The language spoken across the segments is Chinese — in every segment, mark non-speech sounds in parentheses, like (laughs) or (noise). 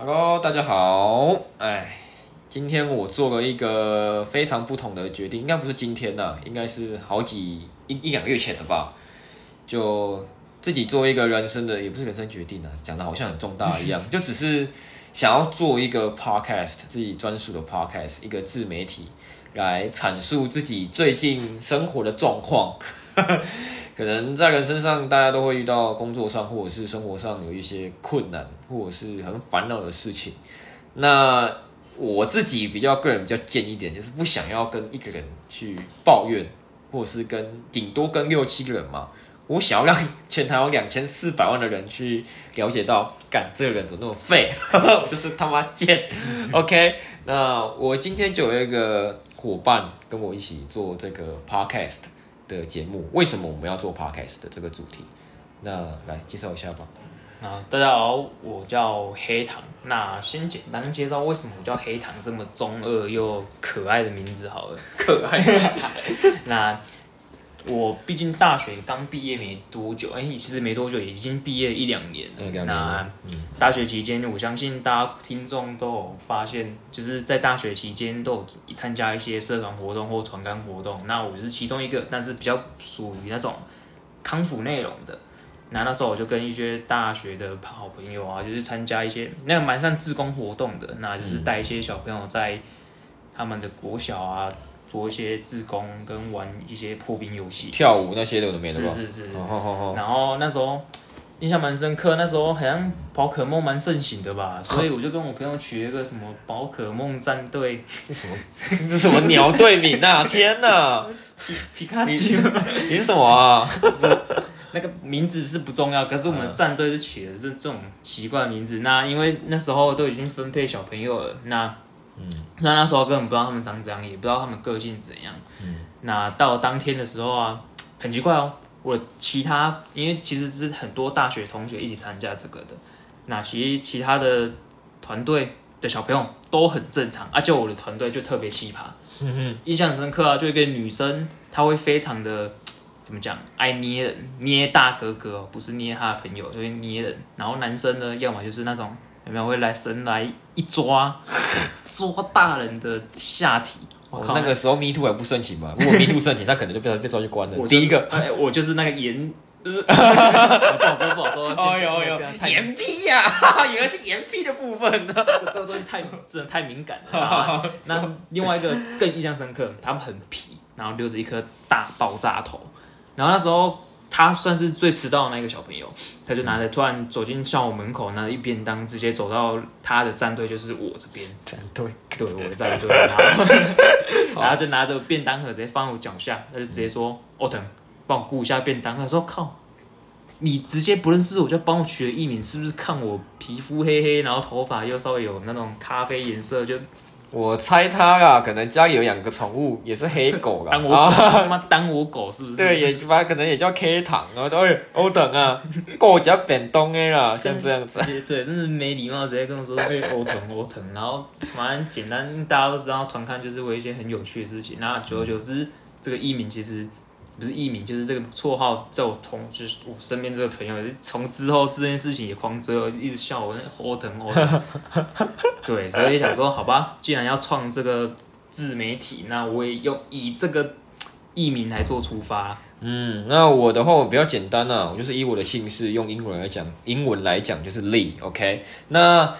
Hello，大家好。哎，今天我做了一个非常不同的决定，应该不是今天呐，应该是好几一一两个月前了吧。就自己做一个人生的，也不是人生决定啊，讲的好像很重大一样，(laughs) 就只是想要做一个 podcast，自己专属的 podcast，一个自媒体来阐述自己最近生活的状况。可能在人身上，大家都会遇到工作上或者是生活上有一些困难，或者是很烦恼的事情。那我自己比较个人比较贱一点，就是不想要跟一个人去抱怨，或者是跟顶多跟六七个人嘛。我想要让全台有两千四百万的人去了解到，干这个人怎么那么废，(laughs) 就是他妈贱。OK，那我今天就有一个伙伴跟我一起做这个 Podcast。的节目，为什么我们要做 podcast 的这个主题？那来介绍一下吧。啊，大家好，我叫黑糖。那先简单介绍为什么我叫黑糖这么中二又可爱的名字好了。(laughs) 可爱。(laughs) 那我毕竟大学刚毕业没多久，哎，其实没多久，已经毕业一两年了。那大学期间，我相信大家听众都有发现，就是在大学期间都有参加一些社团活动或团干活动。那我是其中一个，但是比较属于那种康复内容的。那那时候我就跟一些大学的好朋友啊，就是参加一些那个蛮像志工活动的，那就是带一些小朋友在他们的国小啊。做一些自工跟玩一些破冰游戏，跳舞那些的我都没了吧？是是是。然后那时候印象蛮深刻，那时候好像宝可梦蛮盛行的吧，(laughs) 所以我就跟我朋友取了一个什么宝可梦战队，是什么？是什么鸟队名啊？天哪！皮皮卡丘？你是什么啊？(laughs) 那个名字是不重要，可是我们战队是取了这这种奇怪名字。那因为那时候都已经分配小朋友了，那。嗯，那那时候根本不知道他们长怎样，也不知道他们个性怎样。嗯，那到当天的时候啊，很奇怪哦。我其他因为其实是很多大学同学一起参加这个的，那其其他的团队的小朋友都很正常，而且我的团队就特别奇葩。嗯哼，印象深刻啊，就一个女生，她会非常的怎么讲，爱捏人，捏大哥哥，不是捏他的朋友，就会捏人。然后男生呢，要么就是那种。有没有会来神来一抓，(laughs) 抓大人的下体？我靠，那个时候 Me Too 还不盛行嘛？如果 Me Too 盛行，他可能就被被抓去关了。(laughs) 第一个，哎，我就是那个盐，(laughs) 不好说，不好说。哦呦呦，盐屁呀！原来是盐屁的部分呢。这个东西太真的太敏感了。那另外一个更印象深刻，他们很皮，然后留着一颗大爆炸头，然后那时候。他算是最迟到的那个小朋友，他就拿着突然走进校门口，拿着一便当，直接走到他的战队，就是我这边战队，对，我的战队，(laughs) 然后就拿着便当盒直接放我脚下，他就直接说：“奥腾，帮我顾一下便当。”他说：“靠，你直接不认识我就帮我取了艺名，是不是看我皮肤黑黑，然后头发又稍微有那种咖啡颜色就？”我猜他啊，可能家里有养个宠物，也是黑狗啦。当我他妈当我狗是不是？对，也反正可能也叫 K 糖啊。哎，欧等啊，过家变东的啦，像这样子。对，真是没礼貌，直接跟我说 (laughs) 哎，欧疼欧疼。然后反正简单，大家都知道团刊就是为一些很有趣的事情。那久而久之，这个艺名其实。不是艺名，就是这个绰号，在我同就是我身边这个朋友，从之后这件事情也狂追我，一直笑我那疼我疼。(laughs) 对，所以想说，好吧，既然要创这个自媒体，那我也用以这个艺名来做出发。嗯，那我的话我比较简单啊，我就是以我的姓氏用英文来讲，英文来讲就是 Lee，OK。那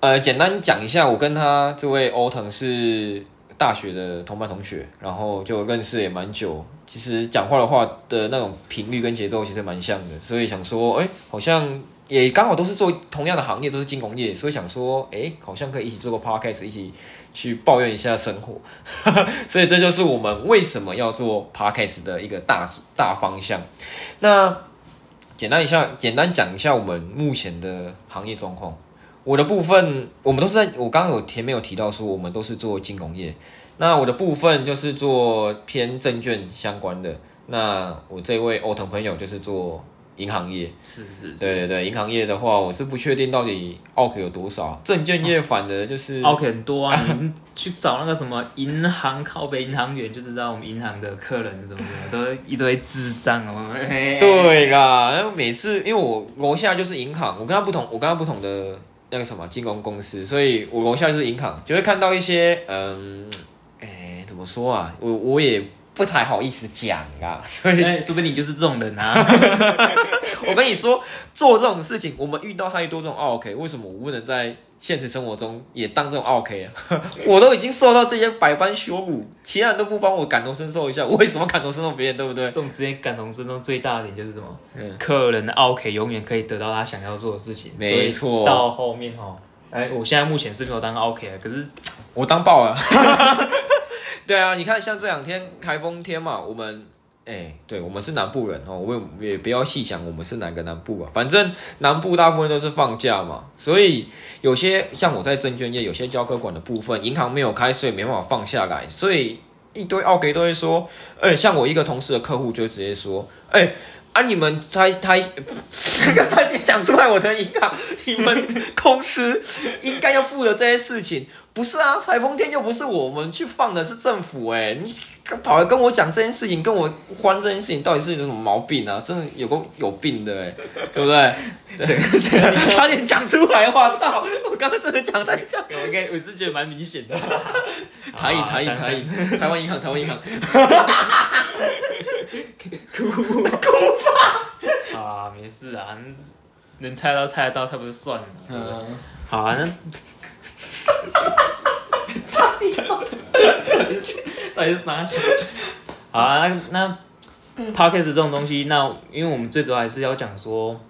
呃，简单讲一下，我跟他这位欧腾是大学的同班同学，然后就认识也蛮久。其实讲话的话的那种频率跟节奏其实蛮像的，所以想说，哎，好像也刚好都是做同样的行业，都是金融业，所以想说，哎，好像可以一起做个 podcast，一起去抱怨一下生活。所以这就是我们为什么要做 podcast 的一个大大方向。那简单一下，简单讲一下我们目前的行业状况。我的部分，我们都是在我刚刚有前面有提到说，我们都是做金融业。那我的部分就是做偏证券相关的。那我这位欧腾朋友就是做银行业。是是。对对对，银行业的话，我是不确定到底奥克有多少。证券业反的就是 (laughs) 奥克很多啊，你去找那个什么银行靠北银行员，就知道我们银行的客人什么的都一堆智障哦。对啦，然后每次因为我楼下就是银行，我跟他不同，我跟他不同的那个什么金融公司，所以我楼下就是银行，就会看到一些嗯，哎，怎么说啊？我我也不太好意思讲啊，(laughs) 所以哎，说不定你就是这种人啊。(laughs) 我跟你说，做这种事情，我们遇到太多这种 OK，为什么我不能在现实生活中也当这种 OK 啊？(laughs) 我都已经受到这些百般羞辱，其他人都不帮我感同身受一下，我为什么感同身受别人，对不对？这种之间感同身受最大的点就是什么？嗯客人的 OK 永远可以得到他想要做的事情。没错到后面哈，哎，我现在目前是没有当 OK 的，可是我当爆了。对啊，你看，像这两天台风天嘛，我们哎、对我们是南部人哦，我们也不要细想我们是哪个南部啊，反正南部大部分都是放假嘛，所以有些像我在证券业，有些交割管的部分，银行没有开，所以没办法放下来，所以一堆奥给都会说，哎、像我一个同事的客户就直接说，哎、啊！你们才才快点讲出来我的银行，你们公司应该要负责这些事情，不是啊？台风天又不是我们去放的，是政府哎、你跑来跟我讲这件事情，跟我欢这件事情，到底是有什么毛病啊？真的有个有病的哎、对不对？对差点讲出来，我操！我刚刚真的讲太讲。我应该我是觉得蛮明显的。台 (laughs) 银好啊台银台银，台湾银行台湾银行，(laughs) 啊，没事啊，能猜到猜得到，差不多算了。嗯，好啊，那到底是啥想？好啊，那那 podcast 这种东西，那因为我们最主要还是要讲说，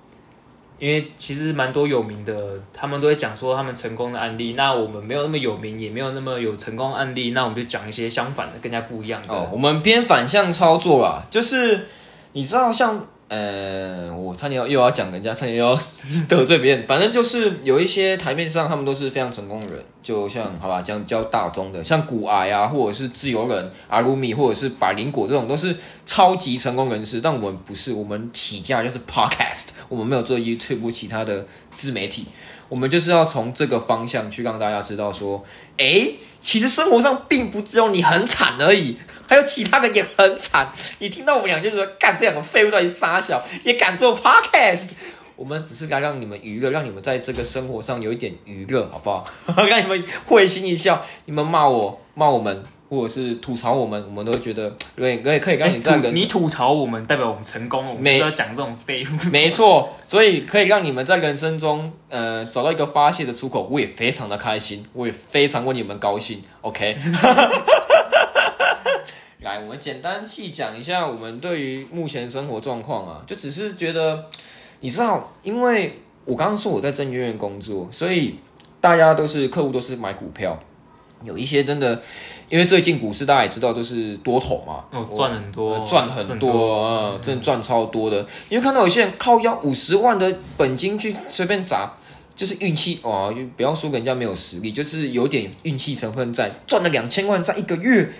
因为其实蛮多有名的，他们都会讲说他们成功的案例。那我们没有那么有名，也没有那么有成功案例，那我们就讲一些相反的，更加不一样的。哦，我们边反向操作啊，就是你知道像。呃，我差点要又要讲人家，差点要 (laughs) 得罪别人。反正就是有一些台面上他们都是非常成功的人，就像好吧，讲比较大宗的，像古癌啊，或者是自由人、阿鲁米，或者是百灵果这种，都是超级成功人士。但我们不是，我们起家就是 podcast，(laughs) 我们没有做 YouTube 其他的自媒体，我们就是要从这个方向去让大家知道说，诶，其实生活上并不只有你很惨而已，还有其他人也很惨。你听到我们俩就是说，干这两个废物到底傻小，也敢做 podcast。我们只是该让你们娱乐，让你们在这个生活上有一点娱乐，好不好？(laughs) 让你们会心一笑。你们骂我、骂我们，或者是吐槽我们，我们都会觉得对，可以可以让哎你在人吐你吐槽我们，代表我们成功了，我们是要讲这种废物。(laughs) 没错，所以可以让你们在人生中，呃，找到一个发泄的出口，我也非常的开心，我也非常为你们高兴。OK，(laughs) 来，我们简单细讲一下我们对于目前生活状况啊，就只是觉得，你知道，因为我刚刚说我在证券院工作，所以大家都是客户都是买股票，有一些真的，因为最近股市大家也知道都是多头嘛，哦，赚很多，呃赚很多，嗯，真的赚超多的。你会看到有些人靠腰五十万的本金去随便砸，就是运气哦，就不要说人家没有实力，就是有点运气成分在，赚了两千万在一个月，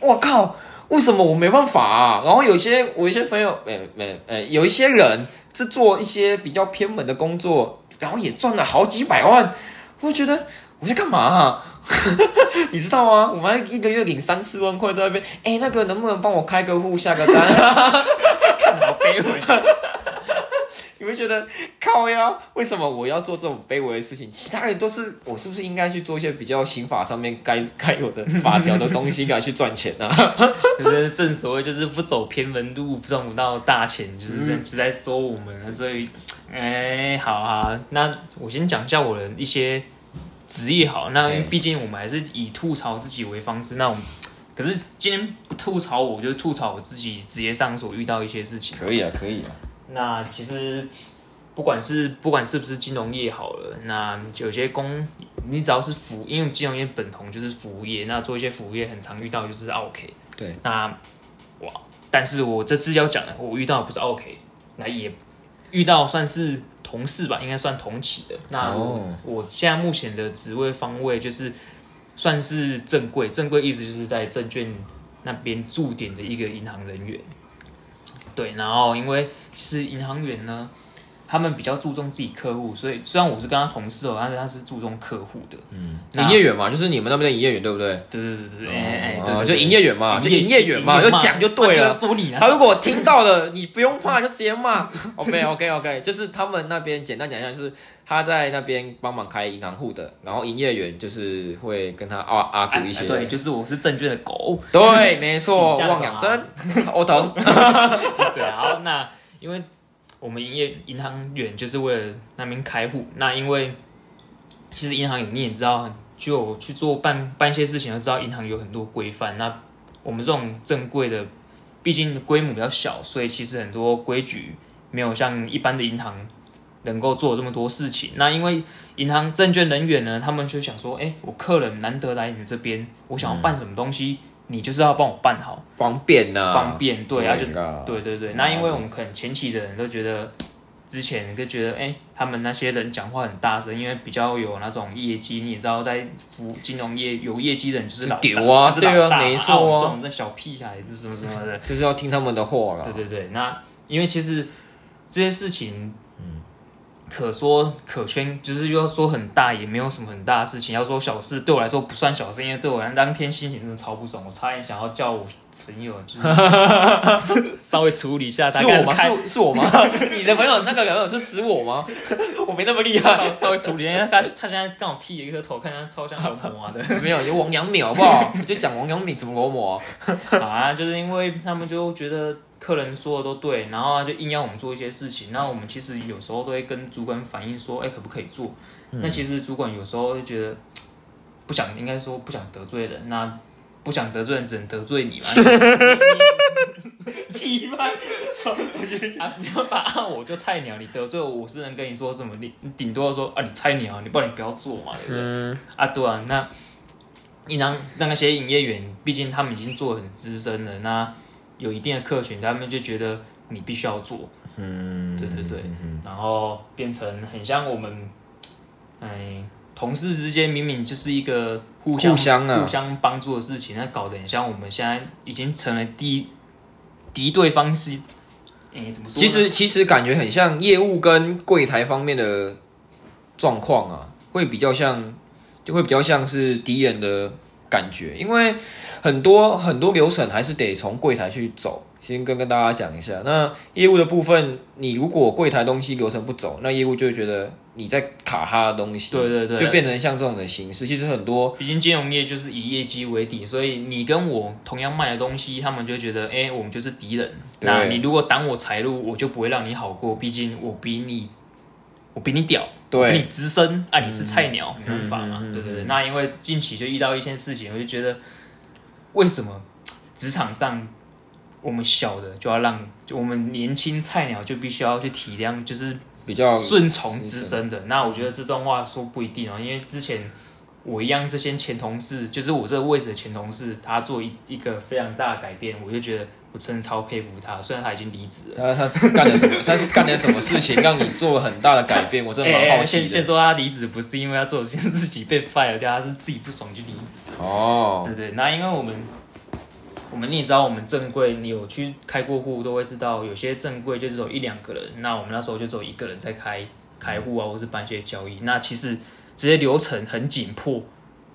我靠！为什么我没办法啊？然后有些我一些朋友，呃呃呃，有一些人是做一些比较偏门的工作，然后也赚了好几百万，我觉得我在干嘛、啊？(laughs) 你知道吗？我们一个月领三四万块在那边，哎、那个能不能帮我开个户下个单？(laughs) 看得好卑微。你会觉得靠呀？为什么我要做这种卑微的事情？其他人都是我是不是应该去做一些比较刑法上面该该有的法条的东西，该去赚钱啊？(laughs) 就是正所谓就是不走偏门路赚不到大钱，就是在、就在说我们，所以，哎、好啊，那我先讲一下我的一些职业好，那因为哎毕竟我们还是以吐槽自己为方式，那我们可是今天不吐槽我，就是吐槽我自己职业上所遇到一些事情。可以啊，可以啊。那其实不管是不管是不是金融业好了，那有些工你只要是服，因为金融业本同就是服务业，那做一些服务业很常遇到就是 OK。对，那哇，但是我这次要讲的，我遇到的不是 OK，那也遇到算是同事吧，应该算同期的。那我、哦我现在目前的职位方位就是算是正柜，正柜意思就是在证券那边驻点的一个银行人员。对，然后因为其实银行员呢，他们比较注重自己客户，所以虽然我是跟他同事哦，但是他是注重客户的。嗯，营业员嘛，就是你们那边的营业员，对不对？对对对对，哎哎，就营业员嘛，就营业员嘛，就讲就对了。说你，他如果 (laughs) 听到了，你不用怕，就直接骂。OK OK OK，就是他们那边简单讲一下，就是他在那边帮忙开银行户的，然后营业员就是会跟他啊啊鼓一些。对，就是我是证券的狗。对，没错，(laughs) 望养生，(laughs) 我懂。好，那因为。我们营业银行员就是为了那边开户。那因为其实银行你也知道，就去做办办一些事情，都知道银行有很多规范。那我们这种正规的，毕竟规模比较小，所以其实很多规矩没有像一般的银行能够做这么多事情。那因为银行证券人员呢，他们就想说，哎，我客人难得来你这边，我想要办什么东西。你就是要帮我办好，方便呢？方便，对，而且对对对。那因为我们可能前期的人都觉得，之前就觉得，哎，他们那些人讲话很大声，因为比较有那种业绩。你也知道，在服金融业有业绩的人就是老大，就是老大，没错这种那小屁孩什么什么的，(laughs) 就是要听他们的话了。对对对，那因为其实这些事情。可说可圈，就是要说很大，也没有什么很大的事情。要说小事，对我来说不算小事，因为对我来当天心情真的超不爽，我差点想要叫我朋友，就是 (laughs) 稍微处理一下。是我吗？是是我吗？你的朋友那个朋友是指我吗？(laughs) 我没那么厉害，稍微处理。一下他他现在刚好剃了一个头，看起来超像罗摩的。(laughs) 没有，有王阳明好不好？我就讲王阳明怎么罗摩啊？就是因为他们就觉得。客人说的都对，然后就硬要我们做一些事情。那我们其实有时候都会跟主管反映说，哎，可不可以做？那其实主管有时候就觉得不想，应该说不想得罪人。那不想得罪人，只能得罪你嘛。气吗？啊，没办法，我就菜鸟，你得罪我，我是能跟你说什么？你你顶多说啊，你菜鸟，你不然你不要做嘛，对不对？啊，对啊，那你让让那些营业员，毕竟他们已经做很资深了，那。有一定的客群，他们就觉得你必须要做，嗯，对对对，然后变成很像我们，哎，同事之间明明就是一个互相互相帮助的事情，那搞得很像我们现在已经成了敌敌对方式，哎，怎么说？其实其实感觉很像业务跟柜台方面的状况啊，会比较像，就会比较像是敌人的感觉，因为。很多很多流程还是得从柜台去走，先跟跟大家讲一下。那业务的部分，你如果柜台东西流程不走，那业务就会觉得你在卡他的东西，对对对，就变成像这种的形式。其实很多，毕竟金融业就是以业绩为底，所以你跟我同样卖的东西，他们就觉得，哎，我们就是敌人。那你如果挡我财路，我就不会让你好过。毕竟我比你，我比你屌，对，比你资深啊，你是菜鸟，没办法嘛。对对对，那因为近期就遇到一些事情，我就觉得。为什么职场上我们小的就要让就我们年轻菜鸟就必须要去体谅，就是比较顺从资深的？那我觉得这段话说不一定哦，因为之前我一样这些前同事，就是我这个位置的前同事，他做一一个非常大的改变，我就觉得我真的超佩服他。虽然他已经离职了，他他是干了什么？他是干了什么事情让你做了很大的改变？我真的蛮好奇。先先说他离职不是因为他做这件事情被 fire 掉，他是自己不爽就离职。哦，对对，那因为我们。我们你也知道，我们正柜你有去开过户，都会知道有些正柜就只有一两个人。那我们那时候就只有一个人在开开户啊，或是办一些交易。那其实这些流程很紧迫，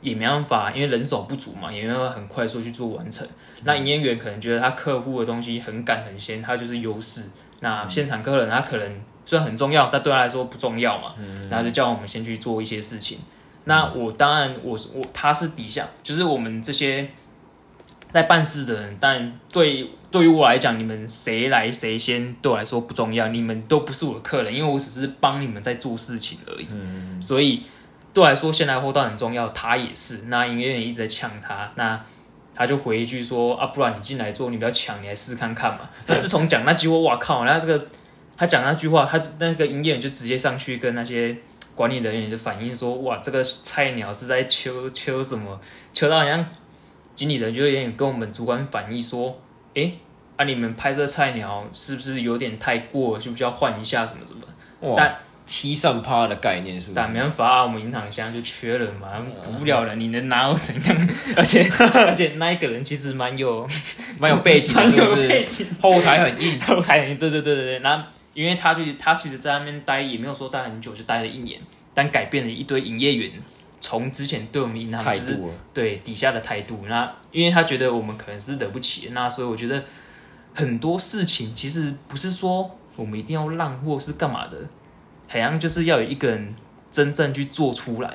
也没办法，因为人手不足嘛，也没办法很快速去做完成。那营业员可能觉得他客户的东西很赶很先，他就是优势。那现场客人他可能虽然很重要，但对他来说不重要嘛，然后就叫我们先去做一些事情。那我当然我我他是底下，就是我们这些。在办事的人，但对对于我来讲，你们谁来谁先对我来说不重要，你们都不是我的客人，因为我只是帮你们在做事情而已。嗯，所以对我来说，先来后到很重要。他也是，那营业员一直在呛他，那他就回一句说：“啊，不然你进来做，你不要抢，你来试试看看嘛。”那自从讲那句话，哇靠！那这个他讲那句话，他那个营业员就直接上去跟那些管理人员就反映说：“哇，这个菜鸟是在求求什么？求到好像。”经理人就有点跟我们主管反映说：“哎，啊，你们拍这菜鸟是不是有点太过？需不需要换一下什么什么？”但七上趴的概念是？但没办法啊，我们银行现在就缺人嘛，补不了了。你能拿我怎样？(laughs) 而且而且那一个人其实蛮有 (laughs) 蛮有背景的，(laughs) 就是后台很硬，后台很硬。对对对对对。那因为他就他其实在那边待也没有说待很久，就待了一年，但改变了一堆营业员从之前对我们银行就是对底下的态度。那因为他觉得我们可能是惹不起，那所以我觉得很多事情其实不是说我们一定要让或是干嘛的，好像就是要有一个人真正去做出来。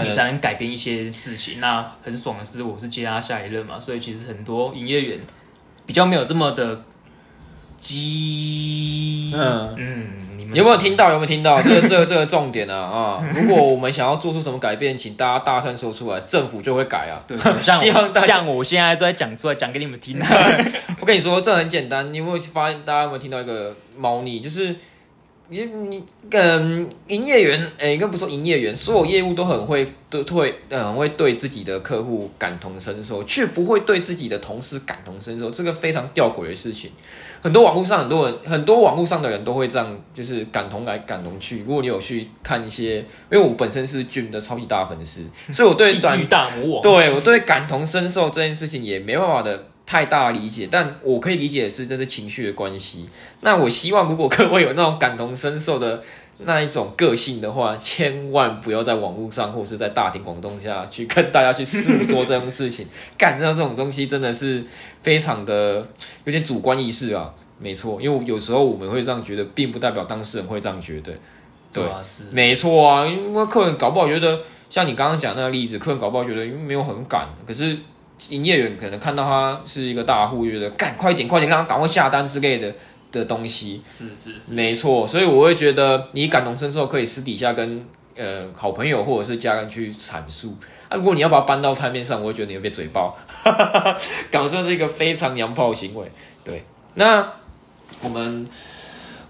你才能改变一些事情。那很爽的是，我是接他下一任嘛，所以其实很多营业员比较没有这么的激。嗯嗯，你们有没有听到？有没有听到？这个这个这个重点啊啊！(laughs) 如果我们想要做出什么改变，请大家大声说出来，政府就会改啊。对，像 (laughs) 像我现在在讲出来，讲给你们听。(laughs) 我跟你说，这很简单。你有没有发现？大家有没有听到一个猫腻？就是。你你嗯，营业员诶，应该不说营业员，所有业务都很会都会嗯，会对自己的客户感同身受，却不会对自己的同事感同身受，这个非常吊诡的事情。很多网络上很多人，很多网络上的人都会这样，就是感同来感同去。如果你有去看一些，因为我本身是俊的超级大粉丝，所以我对短大魔王，对我对感同身受这件事情也没办法的。太大理解，但我可以理解的是这是情绪的关系。那我希望，如果各位有那种感同身受的那一种个性的话，(laughs) 千万不要在网络上或者是在大庭广众下去跟大家去诉说这种事情。(laughs) 干这这种东西真的是非常的有点主观意识啊。没错，因为有时候我们会这样觉得，并不代表当事人会这样觉得。对啊，是没错啊。因为客人搞不好觉得，像你刚刚讲那个例子，客人搞不好觉得因为没有很赶，可是。营业员可能看到他是一个大户，觉得赶快点，快点，让他赶快下单之类的的东西。是是是，没错。所以我会觉得你感同身受，可以私底下跟呃好朋友或者是家人去阐述。啊，如果你要把它搬到台面上，我会觉得你会被嘴爆。(laughs) 搞这是一个非常娘炮行为。对，那我们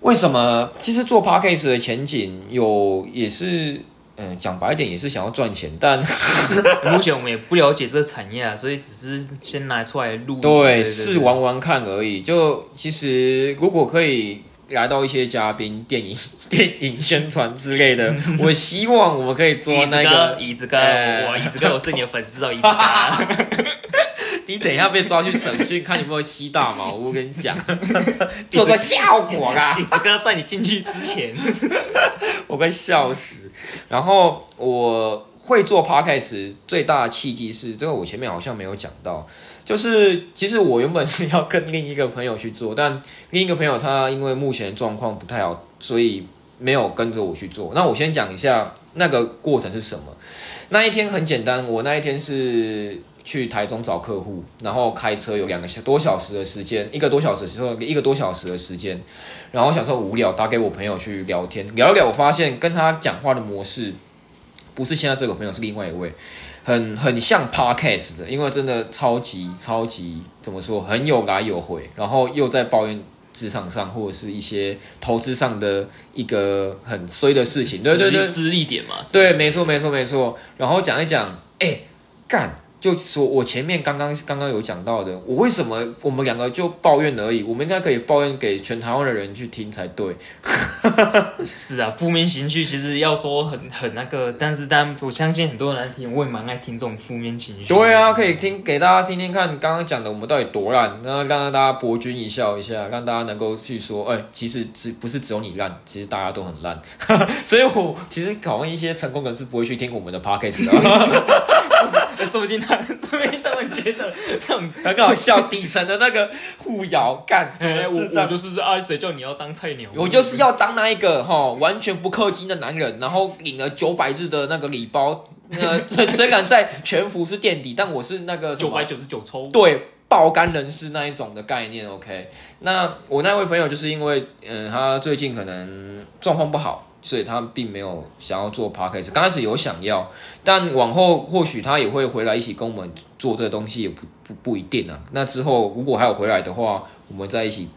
为什么其实做 p a r k a s 的前景有也是？嗯，讲白一点也是想要赚钱，但 (laughs) 目前我们也不了解这个产业啊，(laughs) 所以只是先拿出来录，对，试玩玩看而已。就其实如果可以来到一些嘉宾、电影、(laughs) 电影宣传之类的，我希望我们可以做那个椅子哥，我椅子哥，我是你的粉丝哦，椅子哥。你等一下被抓去审讯，看有没有吸大毛。我跟你讲，做个效果啦！椅子哥在你进去之前，我快笑死。然后我会做 podcast 最大的契机是，这个我前面好像没有讲到，就是其实我原本是要跟另一个朋友去做，但另一个朋友他因为目前状况不太好，所以没有跟着我去做。那我先讲一下那个过程是什么。那一天很简单，我那一天是去台中找客户，然后开车有两个多小时的时间，一个多小时之后一个多小时的时间。然后想说无聊，打给我朋友去聊天，聊一聊，我发现跟他讲话的模式不是现在这个朋友，是另外一位，很 (laughs) 很像 podcast 的，因为真的超级超级怎么说，很有来有回，然后又在抱怨职场上或者是一些投资上的一个很衰的事情，对对对，失利点嘛，对，没错没错没错，然后讲一讲，哎，干。就说，我前面刚刚刚刚有讲到的，我为什么我们两个就抱怨而已？我们应该可以抱怨给全台湾的人去听才对。(laughs) 是啊，负面情绪其实要说很很那个，但是但我相信很多人来听，我也蛮爱听这种负面情绪。对啊，可以听给大家听听看，刚刚讲的我们到底多烂，然后让大家博君一笑一下，让大家能够去说，哎，其实只不是只有你烂，其实大家都很烂。(laughs) 所以我其实考问一些成功人士不会去听我们的 podcast 的。(laughs) 说不定他，(laughs) 说不定他们觉得这种很搞笑，底层的那个互咬干，我我就是啊，谁叫你要当菜鸟？我就是要当那一个哈，完全不氪金的男人，然后领了九百日的那个礼包，呃，(laughs) 虽然在全服是垫底，但我是那个九百九十九抽，对，爆肝人士那一种的概念。OK，那我那位朋友就是因为，嗯，他最近可能状况不好。所以他并没有想要做 podcast，刚开始有想要，但往后或许他也会回来一起跟我们做这个东西，也不不不一定啊。那之后如果还有回来的话，我们在一起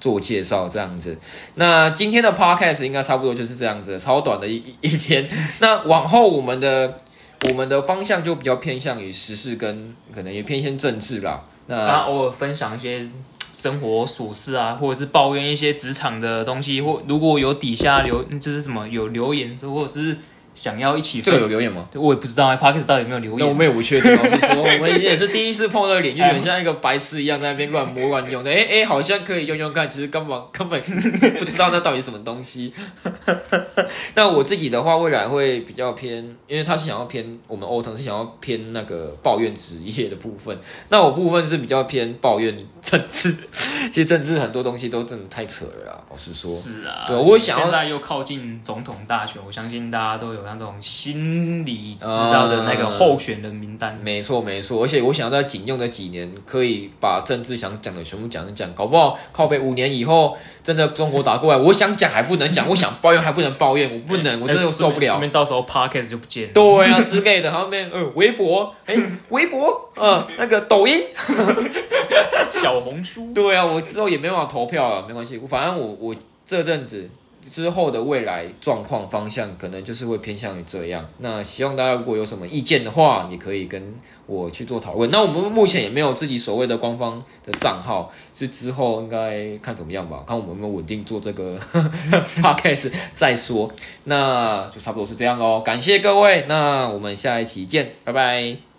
做介绍这样子。那今天的 podcast 应该差不多就是这样子，超短的一 (laughs) 一篇。那往后我们的我们的方向就比较偏向于时事，跟可能也偏向政治啦。那偶尔分享一些。生活琐事啊，或者是抱怨一些职场的东西，或如果有底下留，就是什么有留言，或者是想要一起这个有留言吗？我也不知道 p a r k e s 到底有没有留言。那我们也不确定。老实说，(laughs) 我们也是第一次碰到脸，就很像一个白痴一样在那边乱摸乱用的。哎哎，好像可以用用看，其实根本 (laughs) 根本不知道那到底什么东西。(laughs) 那我自己的话，未来会比较偏，因为他是想要偏我们欧腾是想要偏那个抱怨职业的部分，那我部分是比较偏抱怨政治。其实政治很多东西都真的太扯了啦，老实说。是啊，对我想现在又靠近总统大选，我相信大家都有那种心理知道的那个候选人名单。没错没错，而且我想要在仅用的几年，可以把政治想讲的全部讲一讲，搞不好靠背五年以后。真的中国打过来，我想讲还不能讲，我想抱怨还不能抱怨，我不能，我真的受不了。顺便到时候 podcast 就不见。对啊，之类的，后面嗯，微博，哎，微博，嗯，那个抖音，(laughs) 小红书。对啊，我之后也没办法投票了，没关系，反正我我这阵子之后的未来状况方向，可能就是会偏向于这样。那希望大家如果有什么意见的话，也可以跟。我去做讨论，那我们目前也没有自己所谓的官方的账号，是之后应该看怎么样吧，看我们有没有稳定做这个 (laughs) podcast 再说，那就差不多是这样喽，感谢各位，那我们下一期见，拜拜。